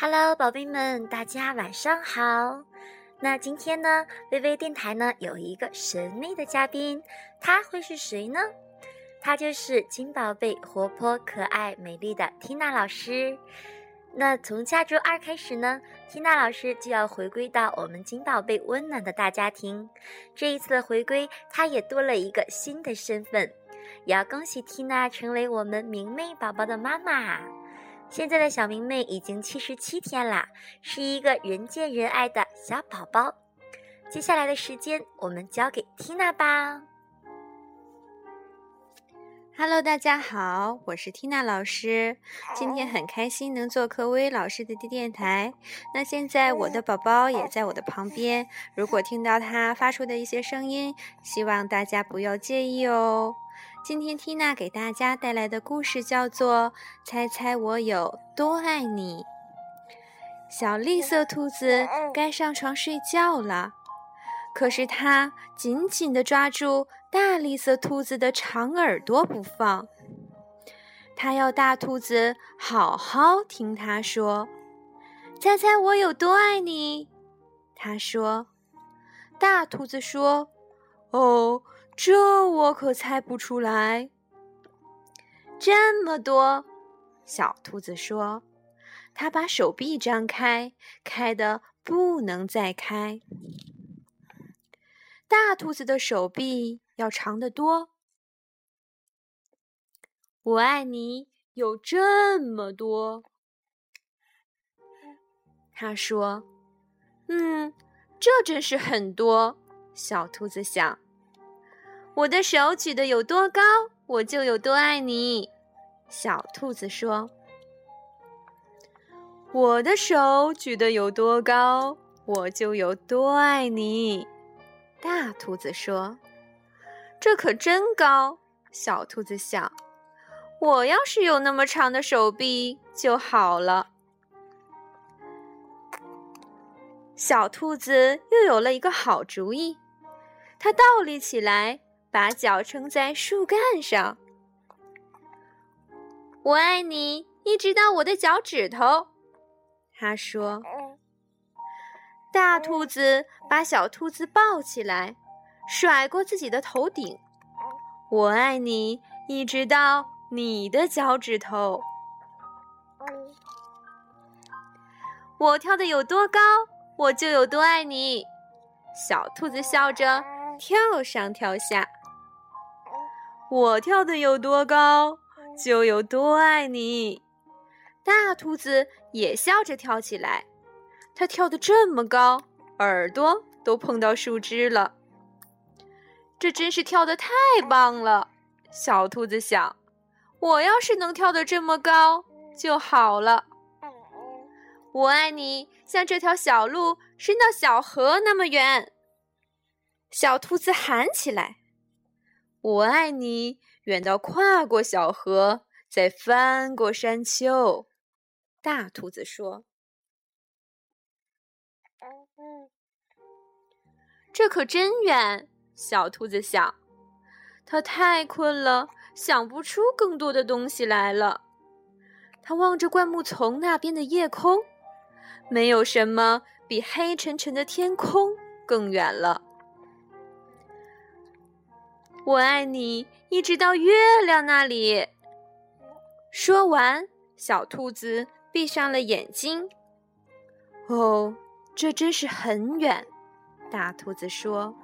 Hello，宝贝们，大家晚上好。那今天呢，微微电台呢有一个神秘的嘉宾，他会是谁呢？他就是金宝贝，活泼可爱、美丽的缇娜老师。那从下周二开始呢，缇娜老师就要回归到我们金宝贝温暖的大家庭。这一次的回归，她也多了一个新的身份，也要恭喜缇娜成为我们明媚宝宝的妈妈。现在的小明妹已经七十七天啦，是一个人见人爱的小宝宝。接下来的时间，我们交给缇娜吧。Hello，大家好，我是缇娜老师。今天很开心能做客微老师的电台。那现在我的宝宝也在我的旁边，如果听到他发出的一些声音，希望大家不要介意哦。今天缇娜给大家带来的故事叫做《猜猜我有多爱你》。小绿色兔子该上床睡觉了，可是它紧紧地抓住大绿色兔子的长耳朵不放。它要大兔子好好听它说：“猜猜我有多爱你？”它说：“大兔子说，哦。”这我可猜不出来。这么多，小兔子说：“它把手臂张开，开的不能再开。”大兔子的手臂要长得多。我爱你有这么多，他说：“嗯，这真是很多。”小兔子想。我的手举得有多高，我就有多爱你。小兔子说：“我的手举得有多高，我就有多爱你。”大兔子说：“这可真高。”小兔子想：“我要是有那么长的手臂就好了。”小兔子又有了一个好主意，它倒立起来。把脚撑在树干上，我爱你，一直到我的脚趾头。他说：“大兔子把小兔子抱起来，甩过自己的头顶。我爱你，一直到你的脚趾头。我跳的有多高，我就有多爱你。”小兔子笑着跳上跳下。我跳得有多高，就有多爱你。大兔子也笑着跳起来，它跳得这么高，耳朵都碰到树枝了。这真是跳得太棒了，小兔子想。我要是能跳得这么高就好了。我爱你，像这条小路伸到小河那么远。小兔子喊起来。我爱你，远到跨过小河，再翻过山丘。大兔子说：“这可真远。”小兔子想，它太困了，想不出更多的东西来了。它望着灌木丛那边的夜空，没有什么比黑沉沉的天空更远了。我爱你，一直到月亮那里。说完，小兔子闭上了眼睛。哦，这真是很远。大兔子说：“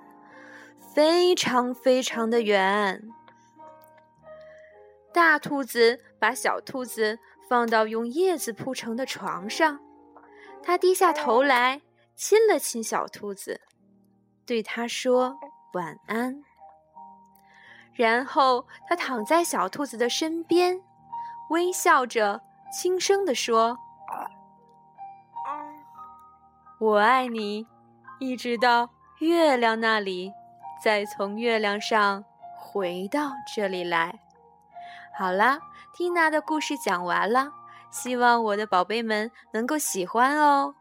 非常非常的远。”大兔子把小兔子放到用叶子铺成的床上，它低下头来亲了亲小兔子，对它说：“晚安。”然后，他躺在小兔子的身边，微笑着，轻声地说：“我爱你，一直到月亮那里，再从月亮上回到这里来。”好啦，缇娜的故事讲完了，希望我的宝贝们能够喜欢哦。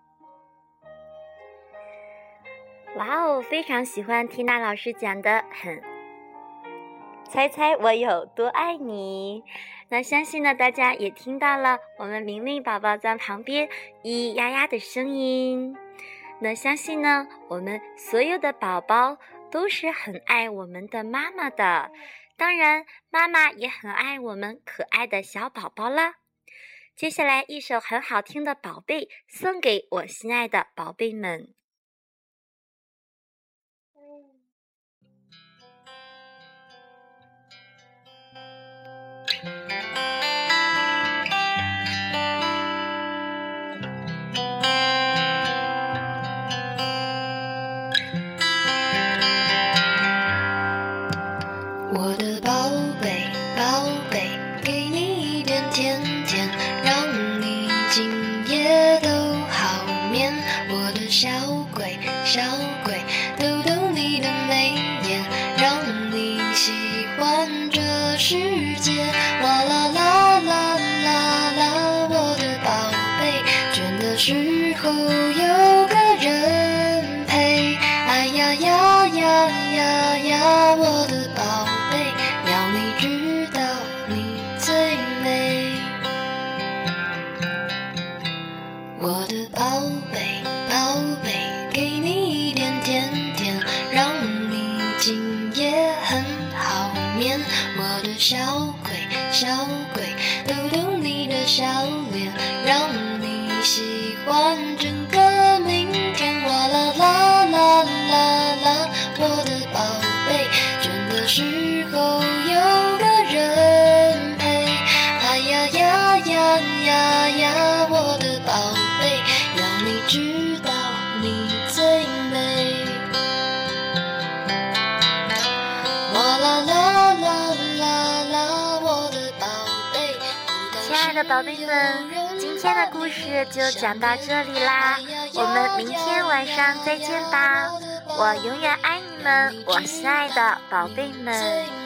哇哦，非常喜欢缇娜老师讲的，很。猜猜我有多爱你。那相信呢，大家也听到了我们明明宝宝在旁边咿咿呀呀的声音。那相信呢，我们所有的宝宝都是很爱我们的妈妈的。当然，妈妈也很爱我们可爱的小宝宝啦。接下来一首很好听的《宝贝》送给我心爱的宝贝们。时候有个人陪。哎呀呀呀呀呀我的宝亲爱的宝贝们，今天的故事就讲到这里啦，我们明天晚上再见吧！我永远爱你们，我心爱的宝贝们。